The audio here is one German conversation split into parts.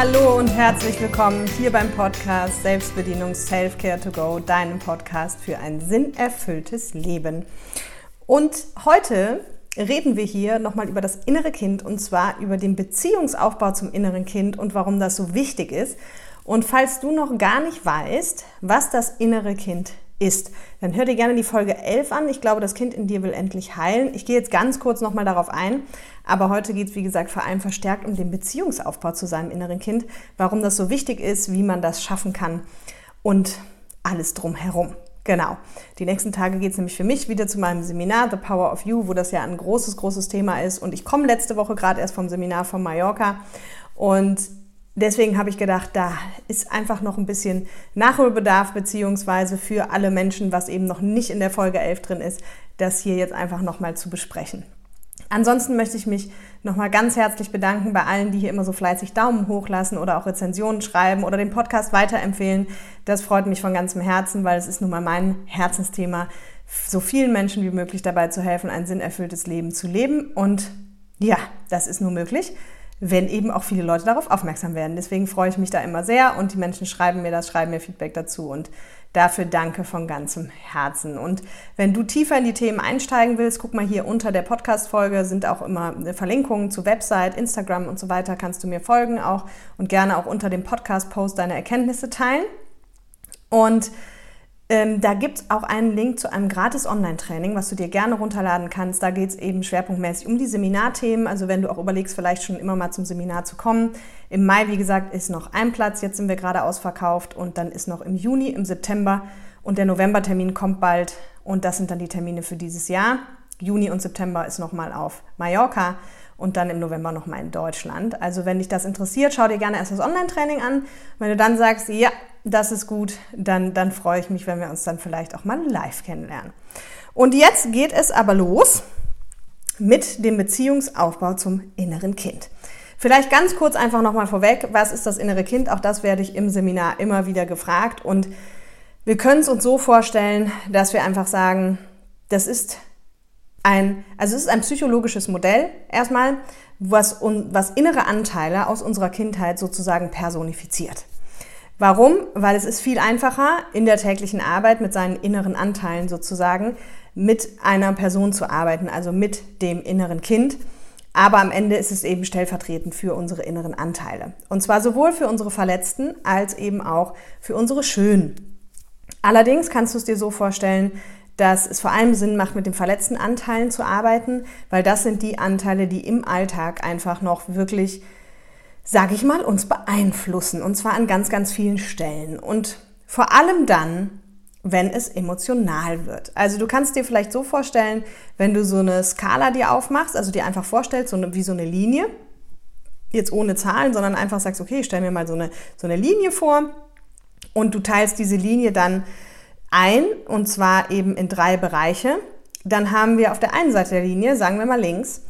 Hallo und herzlich willkommen hier beim Podcast Selbstbedienung Self-Care to Go, deinem Podcast für ein sinnerfülltes Leben. Und heute reden wir hier nochmal über das innere Kind und zwar über den Beziehungsaufbau zum inneren Kind und warum das so wichtig ist. Und falls du noch gar nicht weißt, was das innere Kind ist, dann hör dir gerne die Folge 11 an. Ich glaube, das Kind in dir will endlich heilen. Ich gehe jetzt ganz kurz nochmal darauf ein, aber heute geht es, wie gesagt, vor allem verstärkt um den Beziehungsaufbau zu seinem inneren Kind, warum das so wichtig ist, wie man das schaffen kann und alles drumherum. Genau. Die nächsten Tage geht es nämlich für mich wieder zu meinem Seminar The Power of You, wo das ja ein großes, großes Thema ist. Und ich komme letzte Woche gerade erst vom Seminar von Mallorca. Und deswegen habe ich gedacht, da ist einfach noch ein bisschen Nachholbedarf, beziehungsweise für alle Menschen, was eben noch nicht in der Folge 11 drin ist, das hier jetzt einfach nochmal zu besprechen. Ansonsten möchte ich mich nochmal ganz herzlich bedanken bei allen, die hier immer so fleißig Daumen hoch lassen oder auch Rezensionen schreiben oder den Podcast weiterempfehlen. Das freut mich von ganzem Herzen, weil es ist nun mal mein Herzensthema, so vielen Menschen wie möglich dabei zu helfen, ein sinnerfülltes Leben zu leben. Und ja, das ist nur möglich, wenn eben auch viele Leute darauf aufmerksam werden. Deswegen freue ich mich da immer sehr und die Menschen schreiben mir das, schreiben mir Feedback dazu und Dafür danke von ganzem Herzen. Und wenn du tiefer in die Themen einsteigen willst, guck mal hier unter der Podcast-Folge sind auch immer Verlinkungen zu Website, Instagram und so weiter. Kannst du mir folgen auch und gerne auch unter dem Podcast-Post deine Erkenntnisse teilen. Und ähm, da gibt es auch einen Link zu einem gratis Online-Training, was du dir gerne runterladen kannst. Da geht es eben schwerpunktmäßig um die Seminarthemen. Also wenn du auch überlegst, vielleicht schon immer mal zum Seminar zu kommen. Im Mai, wie gesagt, ist noch ein Platz. Jetzt sind wir gerade ausverkauft und dann ist noch im Juni, im September und der Novembertermin kommt bald. Und das sind dann die Termine für dieses Jahr. Juni und September ist nochmal auf Mallorca und dann im November nochmal in Deutschland. Also wenn dich das interessiert, schau dir gerne erst das Online-Training an. Wenn du dann sagst, ja, das ist gut, dann, dann freue ich mich, wenn wir uns dann vielleicht auch mal live kennenlernen. Und jetzt geht es aber los mit dem Beziehungsaufbau zum inneren Kind. Vielleicht ganz kurz einfach nochmal vorweg, was ist das innere Kind? Auch das werde ich im Seminar immer wieder gefragt. Und wir können es uns so vorstellen, dass wir einfach sagen, das ist ein, also es ist ein psychologisches Modell erstmal, was, was innere Anteile aus unserer Kindheit sozusagen personifiziert. Warum? Weil es ist viel einfacher, in der täglichen Arbeit mit seinen inneren Anteilen sozusagen mit einer Person zu arbeiten, also mit dem inneren Kind. Aber am Ende ist es eben stellvertretend für unsere inneren Anteile. Und zwar sowohl für unsere Verletzten als eben auch für unsere Schönen. Allerdings kannst du es dir so vorstellen, dass es vor allem Sinn macht, mit den verletzten Anteilen zu arbeiten, weil das sind die Anteile, die im Alltag einfach noch wirklich sage ich mal, uns beeinflussen. Und zwar an ganz, ganz vielen Stellen. Und vor allem dann, wenn es emotional wird. Also du kannst dir vielleicht so vorstellen, wenn du so eine Skala dir aufmachst, also dir einfach vorstellst, so eine, wie so eine Linie, jetzt ohne Zahlen, sondern einfach sagst, okay, ich stell mir mal so eine, so eine Linie vor und du teilst diese Linie dann ein und zwar eben in drei Bereiche. Dann haben wir auf der einen Seite der Linie, sagen wir mal links,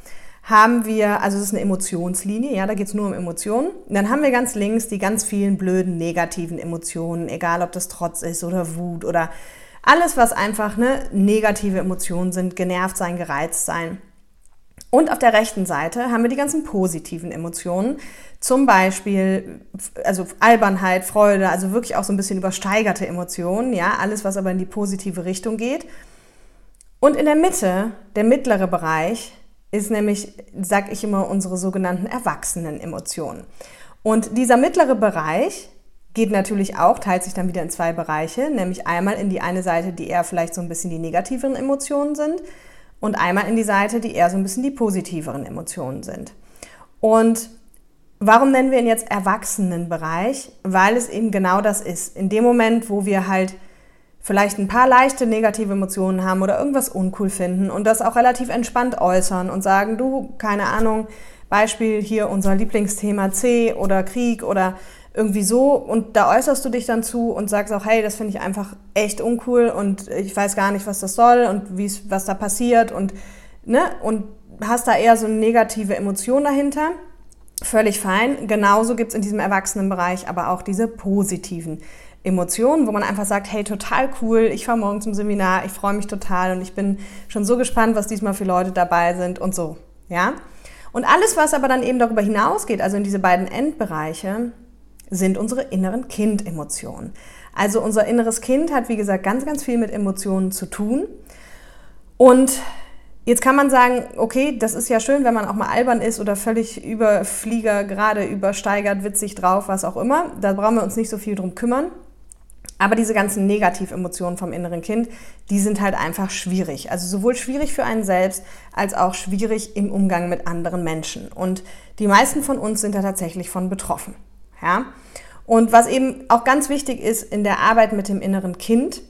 haben wir, also es ist eine Emotionslinie, ja, da geht es nur um Emotionen. Und dann haben wir ganz links die ganz vielen blöden negativen Emotionen, egal ob das Trotz ist oder Wut oder alles, was einfach eine negative Emotionen sind, genervt sein, gereizt sein. Und auf der rechten Seite haben wir die ganzen positiven Emotionen, zum Beispiel also Albernheit, Freude, also wirklich auch so ein bisschen übersteigerte Emotionen, ja, alles, was aber in die positive Richtung geht. Und in der Mitte, der mittlere Bereich, ist nämlich, sag ich immer, unsere sogenannten erwachsenen Emotionen. Und dieser mittlere Bereich geht natürlich auch, teilt sich dann wieder in zwei Bereiche, nämlich einmal in die eine Seite, die eher vielleicht so ein bisschen die negativeren Emotionen sind und einmal in die Seite, die eher so ein bisschen die positiveren Emotionen sind. Und warum nennen wir ihn jetzt Erwachsenenbereich? Weil es eben genau das ist. In dem Moment, wo wir halt vielleicht ein paar leichte negative Emotionen haben oder irgendwas uncool finden und das auch relativ entspannt äußern und sagen, du, keine Ahnung, Beispiel hier unser Lieblingsthema C oder Krieg oder irgendwie so und da äußerst du dich dann zu und sagst auch, hey, das finde ich einfach echt uncool und ich weiß gar nicht, was das soll und wie was da passiert und ne und hast da eher so eine negative Emotion dahinter. Völlig fein. Genauso gibt es in diesem Erwachsenenbereich aber auch diese positiven Emotionen, wo man einfach sagt, hey, total cool, ich fahre morgen zum Seminar, ich freue mich total und ich bin schon so gespannt, was diesmal für Leute dabei sind und so, ja. Und alles, was aber dann eben darüber hinausgeht, also in diese beiden Endbereiche, sind unsere inneren Kindemotionen. Also unser inneres Kind hat, wie gesagt, ganz, ganz viel mit Emotionen zu tun. Und Jetzt kann man sagen, okay, das ist ja schön, wenn man auch mal albern ist oder völlig überflieger, gerade übersteigert, witzig drauf, was auch immer. Da brauchen wir uns nicht so viel drum kümmern. Aber diese ganzen Negativemotionen vom inneren Kind, die sind halt einfach schwierig. Also sowohl schwierig für einen selbst als auch schwierig im Umgang mit anderen Menschen. Und die meisten von uns sind da tatsächlich von betroffen. Ja? Und was eben auch ganz wichtig ist in der Arbeit mit dem inneren Kind,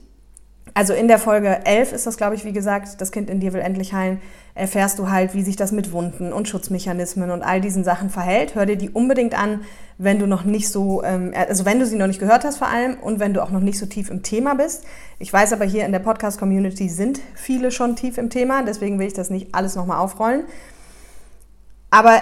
also in der Folge 11 ist das, glaube ich, wie gesagt, das Kind in dir will endlich heilen, erfährst du halt, wie sich das mit Wunden und Schutzmechanismen und all diesen Sachen verhält. Hör dir die unbedingt an, wenn du noch nicht so, ähm, also wenn du sie noch nicht gehört hast vor allem und wenn du auch noch nicht so tief im Thema bist. Ich weiß aber hier in der Podcast-Community sind viele schon tief im Thema, deswegen will ich das nicht alles nochmal aufrollen. Aber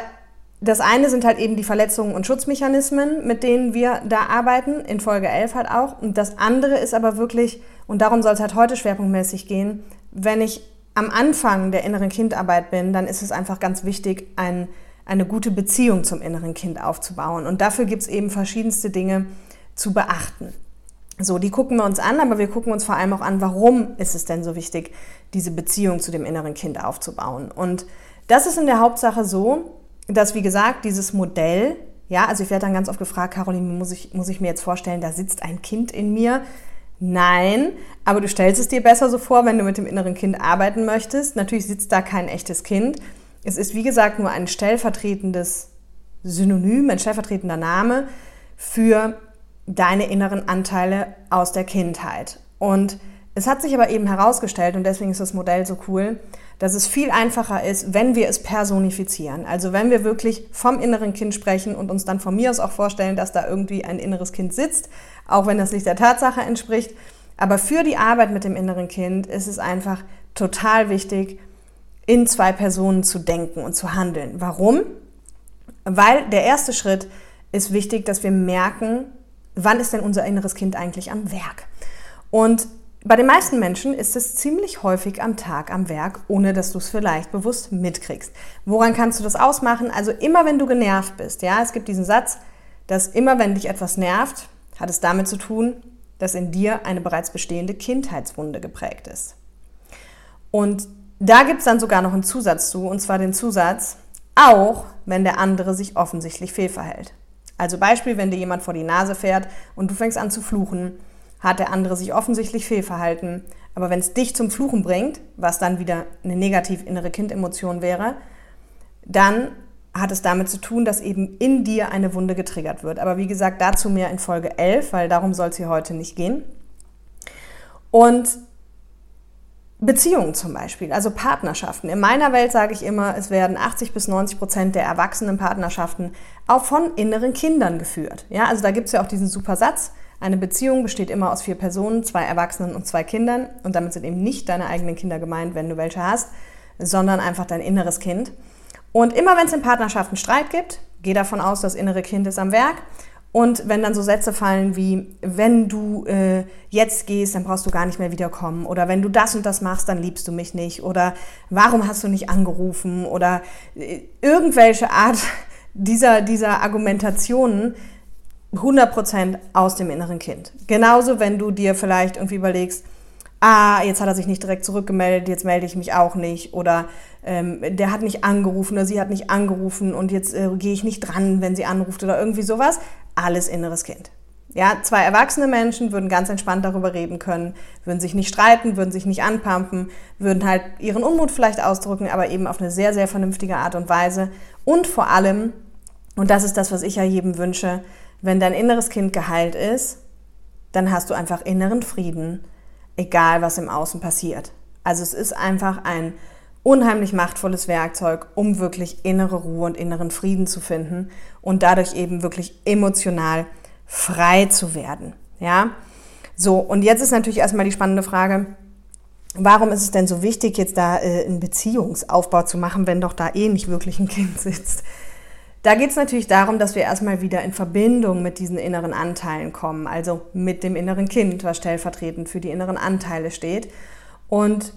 das eine sind halt eben die Verletzungen und Schutzmechanismen, mit denen wir da arbeiten, in Folge 11 halt auch. Und das andere ist aber wirklich, und darum soll es halt heute schwerpunktmäßig gehen, wenn ich am Anfang der inneren Kindarbeit bin, dann ist es einfach ganz wichtig, ein, eine gute Beziehung zum inneren Kind aufzubauen. Und dafür gibt es eben verschiedenste Dinge zu beachten. So, die gucken wir uns an, aber wir gucken uns vor allem auch an, warum ist es denn so wichtig, diese Beziehung zu dem inneren Kind aufzubauen. Und das ist in der Hauptsache so, dass, wie gesagt, dieses Modell, ja, also ich werde dann ganz oft gefragt, Caroline, muss ich, muss ich mir jetzt vorstellen, da sitzt ein Kind in mir? Nein, aber du stellst es dir besser so vor, wenn du mit dem inneren Kind arbeiten möchtest. Natürlich sitzt da kein echtes Kind. Es ist, wie gesagt, nur ein stellvertretendes Synonym, ein stellvertretender Name für deine inneren Anteile aus der Kindheit. Und es hat sich aber eben herausgestellt, und deswegen ist das Modell so cool, dass es viel einfacher ist, wenn wir es personifizieren. Also wenn wir wirklich vom inneren Kind sprechen und uns dann von mir aus auch vorstellen, dass da irgendwie ein inneres Kind sitzt, auch wenn das nicht der Tatsache entspricht. Aber für die Arbeit mit dem inneren Kind ist es einfach total wichtig, in zwei Personen zu denken und zu handeln. Warum? Weil der erste Schritt ist wichtig, dass wir merken, wann ist denn unser inneres Kind eigentlich am Werk? Und bei den meisten Menschen ist es ziemlich häufig am Tag am Werk, ohne dass du es vielleicht bewusst mitkriegst. Woran kannst du das ausmachen? Also immer wenn du genervt bist, ja, es gibt diesen Satz, dass immer wenn dich etwas nervt, hat es damit zu tun, dass in dir eine bereits bestehende Kindheitswunde geprägt ist. Und da gibt es dann sogar noch einen Zusatz zu, und zwar den Zusatz, auch wenn der andere sich offensichtlich fehlverhält. Also Beispiel, wenn dir jemand vor die Nase fährt und du fängst an zu fluchen, hat der andere sich offensichtlich fehlverhalten. Aber wenn es dich zum Fluchen bringt, was dann wieder eine negativ innere Kindemotion wäre, dann hat es damit zu tun, dass eben in dir eine Wunde getriggert wird. Aber wie gesagt, dazu mehr in Folge 11, weil darum soll es hier heute nicht gehen. Und Beziehungen zum Beispiel, also Partnerschaften. In meiner Welt sage ich immer, es werden 80 bis 90 Prozent der erwachsenen Partnerschaften auch von inneren Kindern geführt. Ja, also da gibt es ja auch diesen super Satz, eine Beziehung besteht immer aus vier Personen, zwei Erwachsenen und zwei Kindern. Und damit sind eben nicht deine eigenen Kinder gemeint, wenn du welche hast, sondern einfach dein inneres Kind. Und immer wenn es in Partnerschaften Streit gibt, geh davon aus, das innere Kind ist am Werk. Und wenn dann so Sätze fallen wie, wenn du äh, jetzt gehst, dann brauchst du gar nicht mehr wiederkommen. Oder wenn du das und das machst, dann liebst du mich nicht. Oder warum hast du nicht angerufen? Oder äh, irgendwelche Art dieser, dieser Argumentationen, 100% aus dem inneren Kind. Genauso, wenn du dir vielleicht irgendwie überlegst, ah, jetzt hat er sich nicht direkt zurückgemeldet, jetzt melde ich mich auch nicht. Oder ähm, der hat nicht angerufen oder sie hat nicht angerufen und jetzt äh, gehe ich nicht dran, wenn sie anruft oder irgendwie sowas. Alles inneres Kind. Ja, zwei erwachsene Menschen würden ganz entspannt darüber reden können, würden sich nicht streiten, würden sich nicht anpumpen, würden halt ihren Unmut vielleicht ausdrücken, aber eben auf eine sehr, sehr vernünftige Art und Weise. Und vor allem, und das ist das, was ich ja jedem wünsche, wenn dein inneres Kind geheilt ist, dann hast du einfach inneren Frieden, egal was im Außen passiert. Also es ist einfach ein unheimlich machtvolles Werkzeug, um wirklich innere Ruhe und inneren Frieden zu finden und dadurch eben wirklich emotional frei zu werden. Ja? So, und jetzt ist natürlich erstmal die spannende Frage, warum ist es denn so wichtig, jetzt da äh, einen Beziehungsaufbau zu machen, wenn doch da eh nicht wirklich ein Kind sitzt? Da geht es natürlich darum, dass wir erstmal wieder in Verbindung mit diesen inneren Anteilen kommen, also mit dem inneren Kind, was stellvertretend für die inneren Anteile steht. Und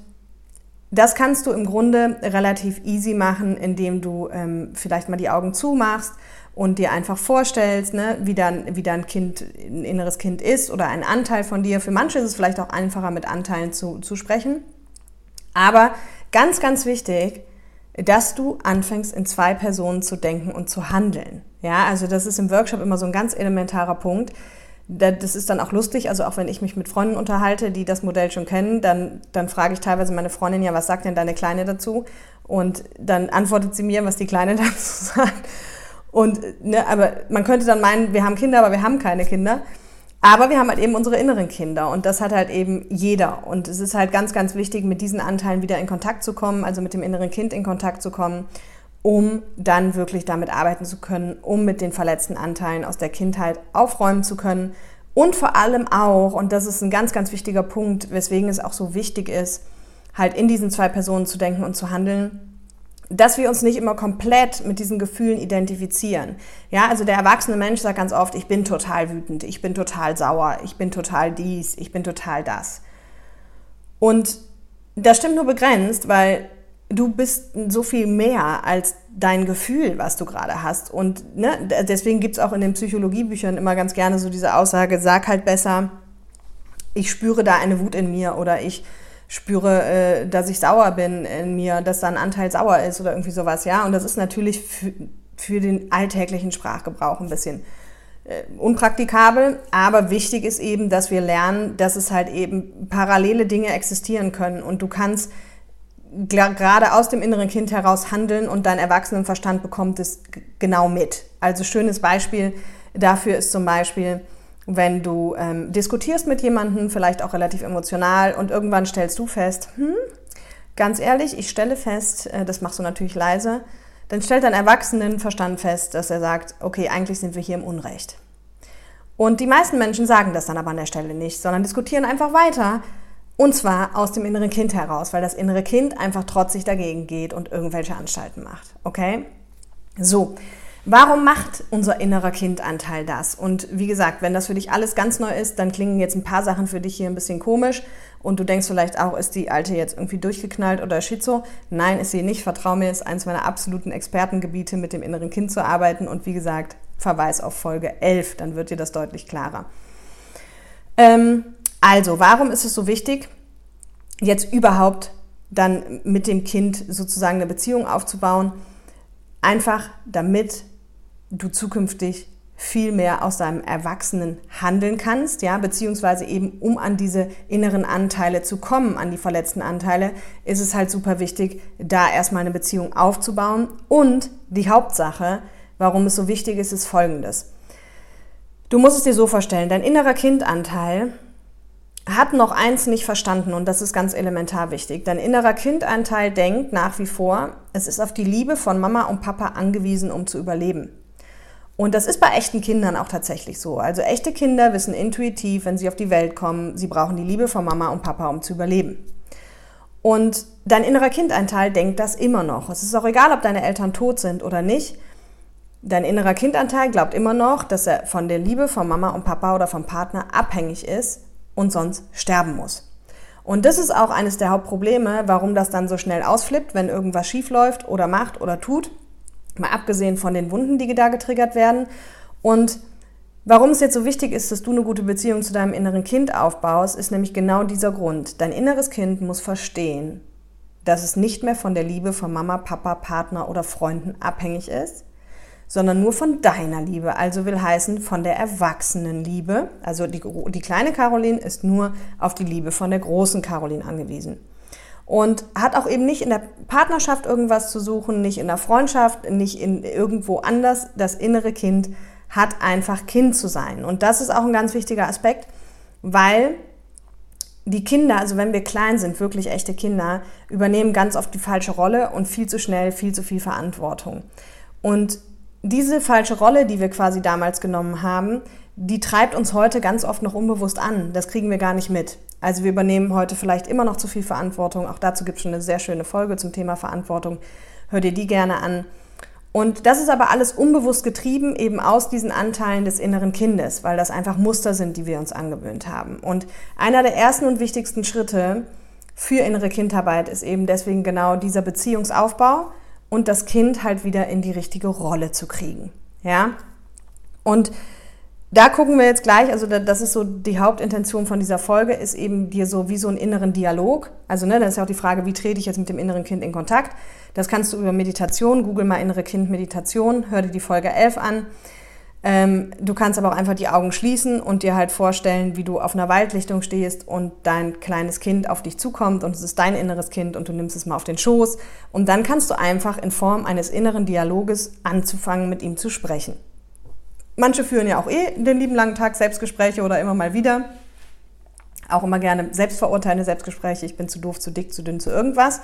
das kannst du im Grunde relativ easy machen, indem du ähm, vielleicht mal die Augen zumachst und dir einfach vorstellst, ne, wie, dein, wie dein Kind, ein inneres Kind ist oder ein Anteil von dir. Für manche ist es vielleicht auch einfacher, mit Anteilen zu, zu sprechen. Aber ganz, ganz wichtig, dass du anfängst, in zwei Personen zu denken und zu handeln. Ja, also das ist im Workshop immer so ein ganz elementarer Punkt. Das ist dann auch lustig, also auch wenn ich mich mit Freunden unterhalte, die das Modell schon kennen, dann, dann frage ich teilweise meine Freundin, ja, was sagt denn deine Kleine dazu? Und dann antwortet sie mir, was die Kleine dazu sagt. Und, ne, aber man könnte dann meinen, wir haben Kinder, aber wir haben keine Kinder. Aber wir haben halt eben unsere inneren Kinder und das hat halt eben jeder. Und es ist halt ganz, ganz wichtig, mit diesen Anteilen wieder in Kontakt zu kommen, also mit dem inneren Kind in Kontakt zu kommen, um dann wirklich damit arbeiten zu können, um mit den verletzten Anteilen aus der Kindheit aufräumen zu können. Und vor allem auch, und das ist ein ganz, ganz wichtiger Punkt, weswegen es auch so wichtig ist, halt in diesen zwei Personen zu denken und zu handeln, dass wir uns nicht immer komplett mit diesen Gefühlen identifizieren. Ja, also der erwachsene Mensch sagt ganz oft, ich bin total wütend, ich bin total sauer, ich bin total dies, ich bin total das. Und das stimmt nur begrenzt, weil du bist so viel mehr als dein Gefühl, was du gerade hast. Und ne, deswegen gibt's auch in den Psychologiebüchern immer ganz gerne so diese Aussage, sag halt besser, ich spüre da eine Wut in mir oder ich spüre, äh, dass ich sauer bin in mir, dass da ein Anteil sauer ist oder irgendwie sowas, ja. Und das ist natürlich für, den alltäglichen Sprachgebrauch ein bisschen äh, unpraktikabel, aber wichtig ist eben, dass wir lernen, dass es halt eben parallele Dinge existieren können und du kannst gerade aus dem inneren Kind heraus handeln und dein Erwachsenenverstand bekommt es genau mit. Also schönes Beispiel dafür ist zum Beispiel, wenn du ähm, diskutierst mit jemandem, vielleicht auch relativ emotional, und irgendwann stellst du fest, hm, ganz ehrlich, ich stelle fest, äh, das machst du natürlich leise, dann stellt dein Erwachsenenverstand fest, dass er sagt, okay, eigentlich sind wir hier im Unrecht. Und die meisten Menschen sagen das dann aber an der Stelle nicht, sondern diskutieren einfach weiter. Und zwar aus dem inneren Kind heraus, weil das innere Kind einfach trotzig dagegen geht und irgendwelche Anstalten macht. Okay? So, Warum macht unser innerer Kindanteil das? Und wie gesagt, wenn das für dich alles ganz neu ist, dann klingen jetzt ein paar Sachen für dich hier ein bisschen komisch und du denkst vielleicht auch, ist die alte jetzt irgendwie durchgeknallt oder schizo? Nein, ist sie nicht. Vertrau mir, ist eines meiner absoluten Expertengebiete, mit dem inneren Kind zu arbeiten. Und wie gesagt, Verweis auf Folge 11, dann wird dir das deutlich klarer. Ähm, also, warum ist es so wichtig, jetzt überhaupt dann mit dem Kind sozusagen eine Beziehung aufzubauen? Einfach damit du zukünftig viel mehr aus deinem Erwachsenen handeln kannst, ja, beziehungsweise eben um an diese inneren Anteile zu kommen, an die verletzten Anteile, ist es halt super wichtig, da erstmal eine Beziehung aufzubauen. Und die Hauptsache, warum es so wichtig ist, ist folgendes. Du musst es dir so vorstellen, dein innerer Kindanteil hat noch eins nicht verstanden und das ist ganz elementar wichtig. Dein innerer Kindanteil denkt nach wie vor, es ist auf die Liebe von Mama und Papa angewiesen, um zu überleben. Und das ist bei echten Kindern auch tatsächlich so. Also echte Kinder wissen intuitiv, wenn sie auf die Welt kommen, sie brauchen die Liebe von Mama und Papa, um zu überleben. Und dein innerer Kindanteil denkt das immer noch. Es ist auch egal, ob deine Eltern tot sind oder nicht. Dein innerer Kindanteil glaubt immer noch, dass er von der Liebe von Mama und Papa oder vom Partner abhängig ist und sonst sterben muss. Und das ist auch eines der Hauptprobleme, warum das dann so schnell ausflippt, wenn irgendwas schief läuft oder macht oder tut. Mal abgesehen von den Wunden, die da getriggert werden. Und warum es jetzt so wichtig ist, dass du eine gute Beziehung zu deinem inneren Kind aufbaust, ist nämlich genau dieser Grund. Dein inneres Kind muss verstehen, dass es nicht mehr von der Liebe von Mama, Papa, Partner oder Freunden abhängig ist, sondern nur von deiner Liebe. Also will heißen von der Erwachsenenliebe. Also die, die kleine Caroline ist nur auf die Liebe von der großen Caroline angewiesen und hat auch eben nicht in der Partnerschaft irgendwas zu suchen, nicht in der Freundschaft, nicht in irgendwo anders. Das innere Kind hat einfach Kind zu sein. Und das ist auch ein ganz wichtiger Aspekt, weil die Kinder, also wenn wir klein sind, wirklich echte Kinder, übernehmen ganz oft die falsche Rolle und viel zu schnell viel zu viel Verantwortung. Und diese falsche Rolle, die wir quasi damals genommen haben, die treibt uns heute ganz oft noch unbewusst an. Das kriegen wir gar nicht mit. Also wir übernehmen heute vielleicht immer noch zu viel Verantwortung. Auch dazu gibt es schon eine sehr schöne Folge zum Thema Verantwortung. Hör dir die gerne an. Und das ist aber alles unbewusst getrieben, eben aus diesen Anteilen des inneren Kindes, weil das einfach Muster sind, die wir uns angewöhnt haben. Und einer der ersten und wichtigsten Schritte für innere Kindarbeit ist eben deswegen genau dieser Beziehungsaufbau und das Kind halt wieder in die richtige Rolle zu kriegen. Ja? Und da gucken wir jetzt gleich, also das ist so die Hauptintention von dieser Folge, ist eben dir so wie so einen inneren Dialog. Also ne, das ist ja auch die Frage, wie trete ich jetzt mit dem inneren Kind in Kontakt? Das kannst du über Meditation, google mal innere Kind Meditation, hör dir die Folge 11 an. Ähm, du kannst aber auch einfach die Augen schließen und dir halt vorstellen, wie du auf einer Waldlichtung stehst und dein kleines Kind auf dich zukommt und es ist dein inneres Kind und du nimmst es mal auf den Schoß. Und dann kannst du einfach in Form eines inneren Dialoges anzufangen, mit ihm zu sprechen. Manche führen ja auch eh den lieben langen Tag Selbstgespräche oder immer mal wieder. Auch immer gerne selbstverurteilende Selbstgespräche. Ich bin zu doof, zu dick, zu dünn, zu irgendwas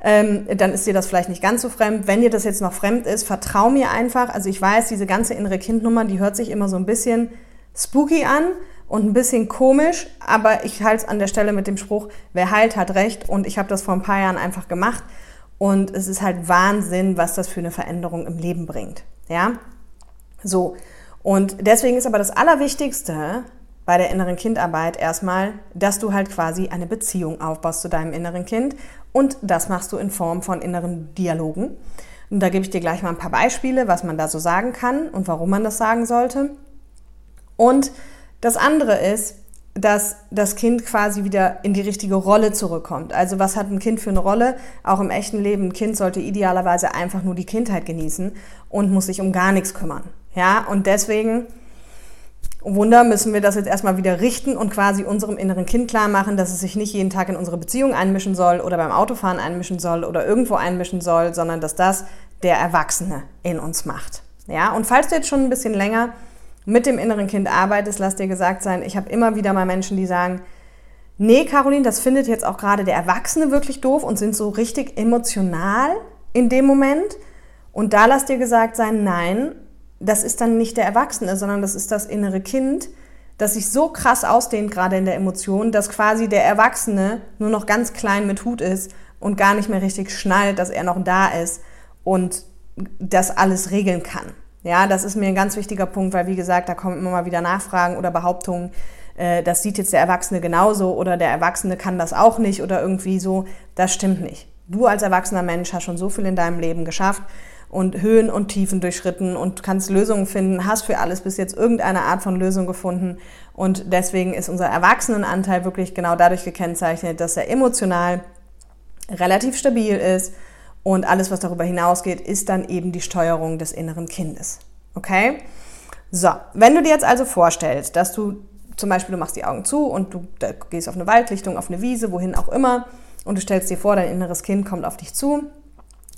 ähm, dann ist dir das vielleicht nicht ganz so fremd. Wenn dir das jetzt noch fremd ist, vertrau mir einfach. Also ich weiß, diese ganze innere Kindnummer, die hört sich immer so ein bisschen spooky an und ein bisschen komisch, aber ich halte es an der Stelle mit dem Spruch, wer heilt, hat recht. Und ich habe das vor ein paar Jahren einfach gemacht. Und es ist halt Wahnsinn, was das für eine Veränderung im Leben bringt. Ja? So. Und deswegen ist aber das Allerwichtigste, bei der inneren Kindarbeit erstmal, dass du halt quasi eine Beziehung aufbaust zu deinem inneren Kind. Und das machst du in Form von inneren Dialogen. Und da gebe ich dir gleich mal ein paar Beispiele, was man da so sagen kann und warum man das sagen sollte. Und das andere ist, dass das Kind quasi wieder in die richtige Rolle zurückkommt. Also was hat ein Kind für eine Rolle? Auch im echten Leben, ein Kind sollte idealerweise einfach nur die Kindheit genießen und muss sich um gar nichts kümmern. Ja, und deswegen Wunder müssen wir das jetzt erstmal wieder richten und quasi unserem inneren Kind klar machen, dass es sich nicht jeden Tag in unsere Beziehung einmischen soll oder beim Autofahren einmischen soll oder irgendwo einmischen soll, sondern dass das der Erwachsene in uns macht. Ja, und falls du jetzt schon ein bisschen länger mit dem inneren Kind arbeitest, lass dir gesagt sein, ich habe immer wieder mal Menschen, die sagen, nee, Caroline, das findet jetzt auch gerade der Erwachsene wirklich doof und sind so richtig emotional in dem Moment. Und da lass dir gesagt sein, nein, das ist dann nicht der Erwachsene, sondern das ist das innere Kind, das sich so krass ausdehnt, gerade in der Emotion, dass quasi der Erwachsene nur noch ganz klein mit Hut ist und gar nicht mehr richtig schnallt, dass er noch da ist und das alles regeln kann. Ja, das ist mir ein ganz wichtiger Punkt, weil wie gesagt, da kommen immer mal wieder Nachfragen oder Behauptungen, äh, das sieht jetzt der Erwachsene genauso oder der Erwachsene kann das auch nicht oder irgendwie so. Das stimmt nicht. Du als erwachsener Mensch hast schon so viel in deinem Leben geschafft und Höhen und Tiefen durchschritten und kannst Lösungen finden, hast für alles bis jetzt irgendeine Art von Lösung gefunden. Und deswegen ist unser Erwachsenenanteil wirklich genau dadurch gekennzeichnet, dass er emotional relativ stabil ist und alles, was darüber hinausgeht, ist dann eben die Steuerung des inneren Kindes. Okay? So, wenn du dir jetzt also vorstellst, dass du zum Beispiel, du machst die Augen zu und du gehst auf eine Waldlichtung, auf eine Wiese, wohin auch immer, und du stellst dir vor, dein inneres Kind kommt auf dich zu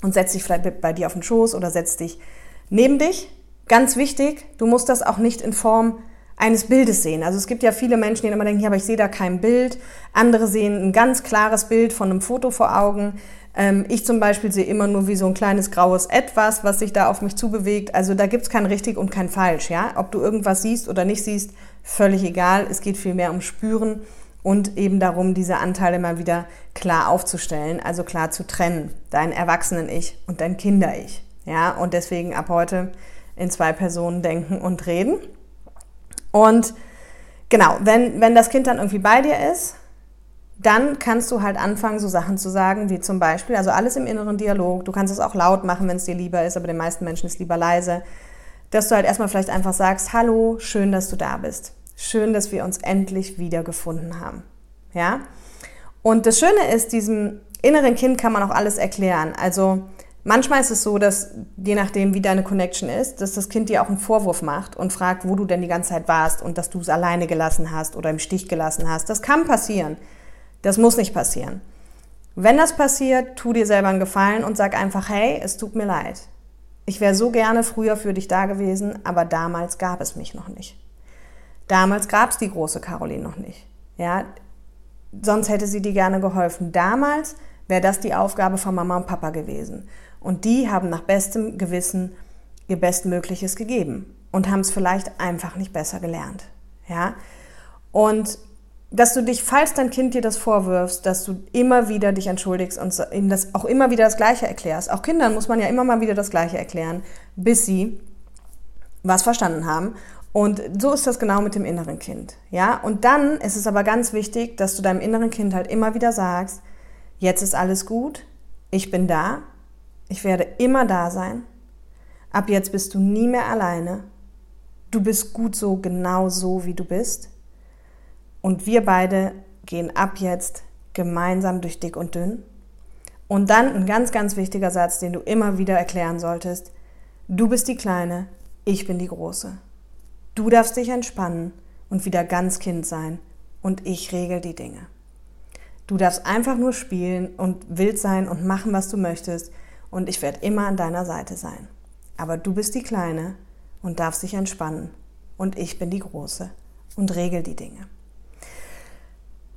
und setzt dich vielleicht bei dir auf den Schoß oder setzt dich neben dich. Ganz wichtig, du musst das auch nicht in Form eines Bildes sehen. Also es gibt ja viele Menschen, die immer denken, ja, aber ich sehe da kein Bild. Andere sehen ein ganz klares Bild von einem Foto vor Augen. Ähm, ich zum Beispiel sehe immer nur wie so ein kleines graues Etwas, was sich da auf mich zubewegt. Also da gibt es kein richtig und kein falsch. Ja? Ob du irgendwas siehst oder nicht siehst, völlig egal. Es geht vielmehr um Spüren und eben darum, diese Anteile mal wieder klar aufzustellen, also klar zu trennen, dein Erwachsenen-Ich und dein Kinder-Ich. Ja, und deswegen ab heute in zwei Personen denken und reden. Und genau, wenn, wenn das Kind dann irgendwie bei dir ist, dann kannst du halt anfangen, so Sachen zu sagen, wie zum Beispiel, also alles im inneren Dialog. Du kannst es auch laut machen, wenn es dir lieber ist, aber den meisten Menschen ist lieber leise. Dass du halt erstmal vielleicht einfach sagst, hallo, schön, dass du da bist. Schön, dass wir uns endlich wiedergefunden haben. Ja? Und das Schöne ist, diesem inneren Kind kann man auch alles erklären. Also manchmal ist es so, dass je nachdem, wie deine Connection ist, dass das Kind dir auch einen Vorwurf macht und fragt, wo du denn die ganze Zeit warst und dass du es alleine gelassen hast oder im Stich gelassen hast. Das kann passieren. Das muss nicht passieren. Wenn das passiert, tu dir selber einen Gefallen und sag einfach, hey, es tut mir leid. Ich wäre so gerne früher für dich da gewesen, aber damals gab es mich noch nicht. Damals gab es die große Caroline noch nicht. Ja, sonst hätte sie dir gerne geholfen. Damals wäre das die Aufgabe von Mama und Papa gewesen. Und die haben nach bestem Gewissen ihr Bestmögliches gegeben und haben es vielleicht einfach nicht besser gelernt. Ja? Und dass du dich, falls dein Kind dir das vorwirfst, dass du immer wieder dich entschuldigst und ihm das auch immer wieder das Gleiche erklärst. Auch Kindern muss man ja immer mal wieder das Gleiche erklären, bis sie was verstanden haben Und so ist das genau mit dem inneren Kind. Ja, und dann ist es aber ganz wichtig, dass du deinem inneren Kind halt immer wieder sagst, jetzt ist alles gut, ich bin da, ich werde immer da sein. Ab jetzt bist du nie mehr alleine. Du bist gut so, genau so, wie du bist. Und wir beide gehen ab jetzt gemeinsam durch dick und dünn. Und dann ein ganz, ganz wichtiger Satz, den du immer wieder erklären solltest. Du bist die Kleine, ich bin die Große. Du darfst dich entspannen und wieder ganz Kind sein und ich regel die Dinge. Du darfst einfach nur spielen und wild sein und machen, was du möchtest und ich werde immer an deiner Seite sein. Aber du bist die Kleine und darfst dich entspannen und ich bin die Große und regel die Dinge.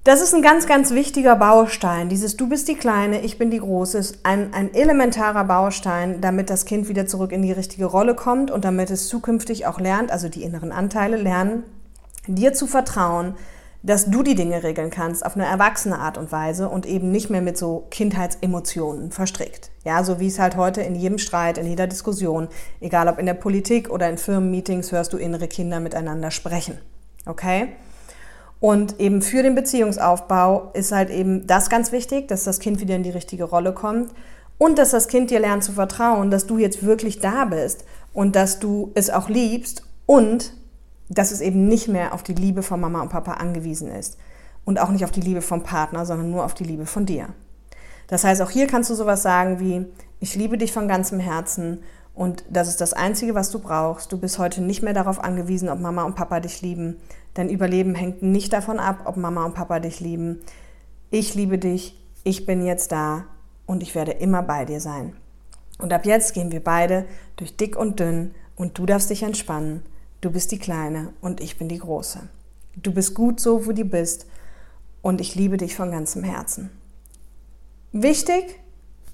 Das ist ein ganz, ganz wichtiger Baustein. Dieses Du bist die Kleine, ich bin die Große ist ein, ein elementarer Baustein, damit das Kind wieder zurück in die richtige Rolle kommt und damit es zukünftig auch lernt, also die inneren Anteile lernen, dir zu vertrauen, dass du die Dinge regeln kannst auf eine erwachsene Art und Weise und eben nicht mehr mit so Kindheitsemotionen verstrickt. Ja, so wie es halt heute in jedem Streit, in jeder Diskussion, egal ob in der Politik oder in Firmenmeetings, hörst du innere Kinder miteinander sprechen. Okay? Und eben für den Beziehungsaufbau ist halt eben das ganz wichtig, dass das Kind wieder in die richtige Rolle kommt und dass das Kind dir lernt zu vertrauen, dass du jetzt wirklich da bist und dass du es auch liebst und dass es eben nicht mehr auf die Liebe von Mama und Papa angewiesen ist und auch nicht auf die Liebe vom Partner, sondern nur auf die Liebe von dir. Das heißt, auch hier kannst du sowas sagen wie, ich liebe dich von ganzem Herzen und das ist das Einzige, was du brauchst. Du bist heute nicht mehr darauf angewiesen, ob Mama und Papa dich lieben. Dein Überleben hängt nicht davon ab, ob Mama und Papa dich lieben. Ich liebe dich, ich bin jetzt da und ich werde immer bei dir sein. Und ab jetzt gehen wir beide durch dick und dünn und du darfst dich entspannen. Du bist die Kleine und ich bin die Große. Du bist gut so, wo du bist und ich liebe dich von ganzem Herzen. Wichtig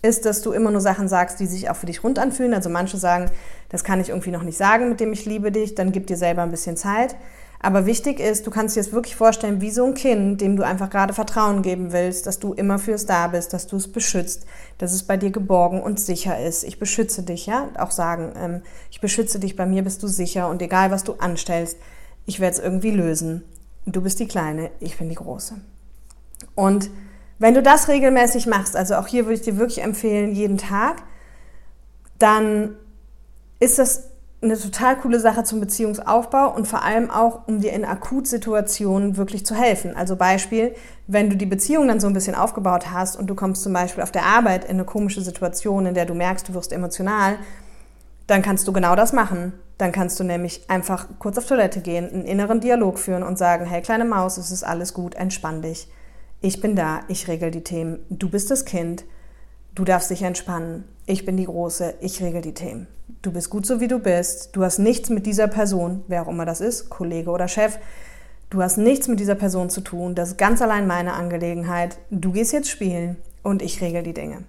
ist, dass du immer nur Sachen sagst, die sich auch für dich rund anfühlen. Also manche sagen, das kann ich irgendwie noch nicht sagen, mit dem ich liebe dich, dann gib dir selber ein bisschen Zeit. Aber wichtig ist, du kannst dir das wirklich vorstellen, wie so ein Kind, dem du einfach gerade Vertrauen geben willst, dass du immer fürs da bist, dass du es beschützt, dass es bei dir geborgen und sicher ist. Ich beschütze dich, ja, auch sagen, ähm, ich beschütze dich, bei mir bist du sicher und egal was du anstellst, ich werde es irgendwie lösen. Du bist die Kleine, ich bin die Große. Und wenn du das regelmäßig machst, also auch hier würde ich dir wirklich empfehlen, jeden Tag, dann ist das eine total coole Sache zum Beziehungsaufbau und vor allem auch, um dir in Akutsituationen wirklich zu helfen. Also Beispiel, wenn du die Beziehung dann so ein bisschen aufgebaut hast und du kommst zum Beispiel auf der Arbeit in eine komische Situation, in der du merkst, du wirst emotional, dann kannst du genau das machen. Dann kannst du nämlich einfach kurz auf Toilette gehen, einen inneren Dialog führen und sagen, hey kleine Maus, es ist alles gut, entspann dich ich bin da, ich regel die Themen, du bist das Kind, du darfst dich entspannen, ich bin die Große, ich regel die Themen. Du bist gut so, wie du bist, du hast nichts mit dieser Person, wer auch immer das ist, Kollege oder Chef, du hast nichts mit dieser Person zu tun, das ist ganz allein meine Angelegenheit, du gehst jetzt spielen und ich regel die Dinge.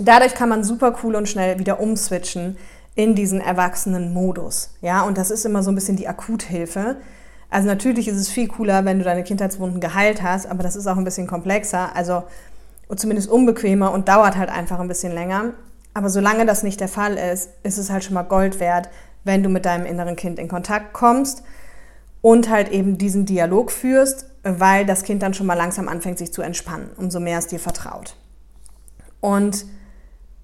Dadurch kann man super cool und schnell wieder umswitchen in diesen erwachsenen Modus. Ja, und das ist immer so ein bisschen die Akuthilfe. Also natürlich ist es viel cooler, wenn du deine Kindheitswunden geheilt hast, aber das ist auch ein bisschen komplexer, also zumindest unbequemer und dauert halt einfach ein bisschen länger. Aber solange das nicht der Fall ist, ist es halt schon mal Gold wert, wenn du mit deinem inneren Kind in Kontakt kommst und halt eben diesen Dialog führst, weil das Kind dann schon mal langsam anfängt, sich zu entspannen, umso mehr es dir vertraut. Und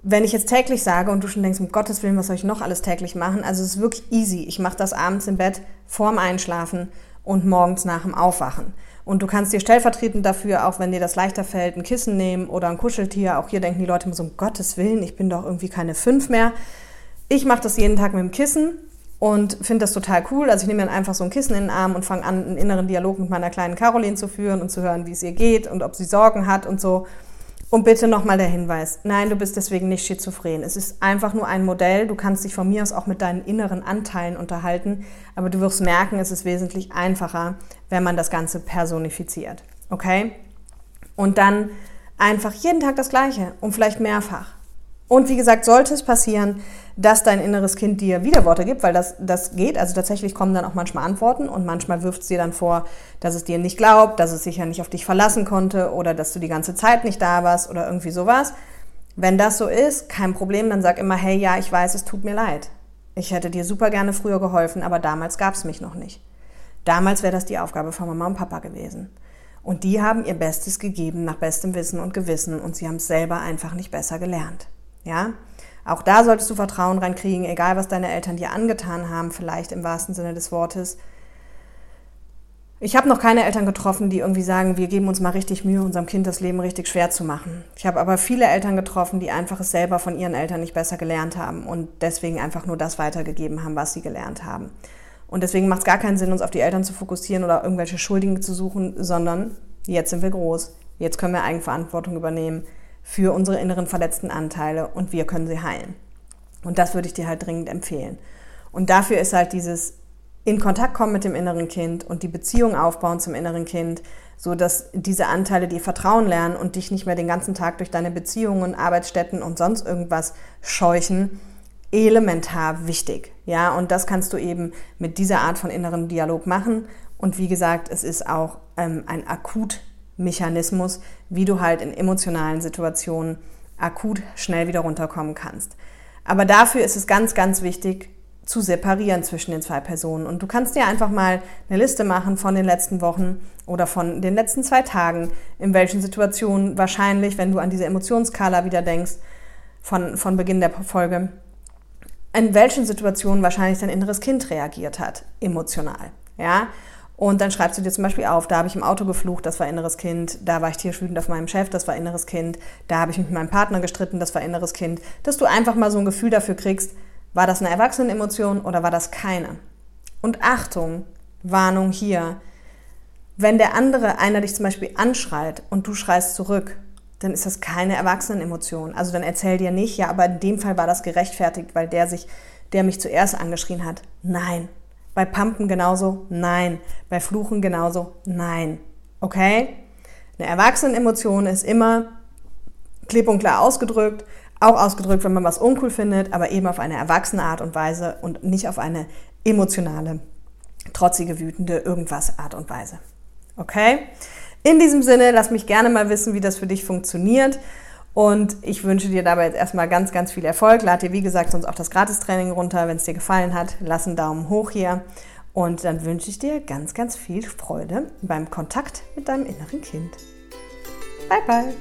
wenn ich jetzt täglich sage und du schon denkst, um Gottes Willen, was soll ich noch alles täglich machen? Also es ist wirklich easy. Ich mache das abends im Bett vorm Einschlafen und morgens nach dem Aufwachen. Und du kannst dir stellvertretend dafür, auch wenn dir das leichter fällt, ein Kissen nehmen oder ein Kuscheltier. Auch hier denken die Leute immer so, um Gottes Willen, ich bin doch irgendwie keine fünf mehr. Ich mache das jeden Tag mit dem Kissen und finde das total cool. Also ich nehme dann einfach so ein Kissen in den Arm und fange an, einen inneren Dialog mit meiner kleinen Caroline zu führen und zu hören, wie es ihr geht und ob sie Sorgen hat und so. Und bitte nochmal der Hinweis, nein, du bist deswegen nicht schizophren. Es ist einfach nur ein Modell. Du kannst dich von mir aus auch mit deinen inneren Anteilen unterhalten, aber du wirst merken, es ist wesentlich einfacher, wenn man das Ganze personifiziert. Okay? Und dann einfach jeden Tag das Gleiche und vielleicht mehrfach. Und wie gesagt, sollte es passieren, dass dein inneres Kind dir Widerworte gibt, weil das, das geht. Also tatsächlich kommen dann auch manchmal Antworten und manchmal wirft es dir dann vor, dass es dir nicht glaubt, dass es sich ja nicht auf dich verlassen konnte oder dass du die ganze Zeit nicht da warst oder irgendwie sowas. Wenn das so ist, kein Problem, dann sag immer, hey, ja, ich weiß, es tut mir leid. Ich hätte dir super gerne früher geholfen, aber damals gab es mich noch nicht. Damals wäre das die Aufgabe von Mama und Papa gewesen. Und die haben ihr Bestes gegeben nach bestem Wissen und Gewissen und sie haben es selber einfach nicht besser gelernt. Ja? Auch da solltest du Vertrauen reinkriegen, egal was deine Eltern dir angetan haben, vielleicht im wahrsten Sinne des Wortes. Ich habe noch keine Eltern getroffen, die irgendwie sagen, wir geben uns mal richtig Mühe, unserem Kind das Leben richtig schwer zu machen. Ich habe aber viele Eltern getroffen, die einfach es selber von ihren Eltern nicht besser gelernt haben und deswegen einfach nur das weitergegeben haben, was sie gelernt haben. Und deswegen macht es gar keinen Sinn, uns auf die Eltern zu fokussieren oder irgendwelche Schuldigen zu suchen, sondern jetzt sind wir groß. Jetzt können wir Eigenverantwortung übernehmen für unsere inneren verletzten Anteile und wir können sie heilen. Und das würde ich dir halt dringend empfehlen. Und dafür ist halt dieses in Kontakt kommen mit dem inneren Kind und die Beziehung aufbauen zum inneren Kind, so dass diese Anteile dir Vertrauen lernen und dich nicht mehr den ganzen Tag durch deine Beziehungen, Arbeitsstätten und sonst irgendwas scheuchen, elementar wichtig. Ja, und das kannst du eben mit dieser Art von inneren Dialog machen. Und wie gesagt, es ist auch ähm, ein Akutmechanismus, wie du halt in emotionalen Situationen akut schnell wieder runterkommen kannst. Aber dafür ist es ganz, ganz wichtig, zu separieren zwischen den zwei Personen. Und du kannst dir einfach mal eine Liste machen von den letzten Wochen oder von den letzten zwei Tagen, in welchen Situationen wahrscheinlich, wenn du an diese Emotionskala wieder denkst, von, von Beginn der Folge, in welchen Situationen wahrscheinlich dein inneres Kind reagiert hat, emotional. Ja? Und dann schreibst du dir zum Beispiel auf, da habe ich im Auto geflucht, das war inneres Kind, da war ich tierschwütend auf meinem Chef, das war inneres Kind, da habe ich mit meinem Partner gestritten, das war inneres Kind, dass du einfach mal so ein Gefühl dafür kriegst, war das eine Erwachsenenemotion oder war das keine? Und Achtung, Warnung hier. Wenn der andere, einer dich zum Beispiel anschreit und du schreist zurück, dann ist das keine Erwachsenenemotion. Also dann erzähl dir nicht, ja, aber in dem Fall war das gerechtfertigt, weil der sich, der mich zuerst angeschrien hat. Nein. Bei Pumpen genauso? Nein. Bei Fluchen genauso? Nein. Okay? Eine Erwachsenenemotion ist immer klipp und klar ausgedrückt, auch ausgedrückt, wenn man was uncool findet, aber eben auf eine erwachsene Art und Weise und nicht auf eine emotionale, trotzige, wütende, irgendwas Art und Weise. Okay? In diesem Sinne, lass mich gerne mal wissen, wie das für dich funktioniert. Und ich wünsche dir dabei jetzt erstmal ganz, ganz viel Erfolg. Lad dir, wie gesagt, sonst auch das Gratistraining runter. Wenn es dir gefallen hat, lass einen Daumen hoch hier. Und dann wünsche ich dir ganz, ganz viel Freude beim Kontakt mit deinem inneren Kind. Bye, bye.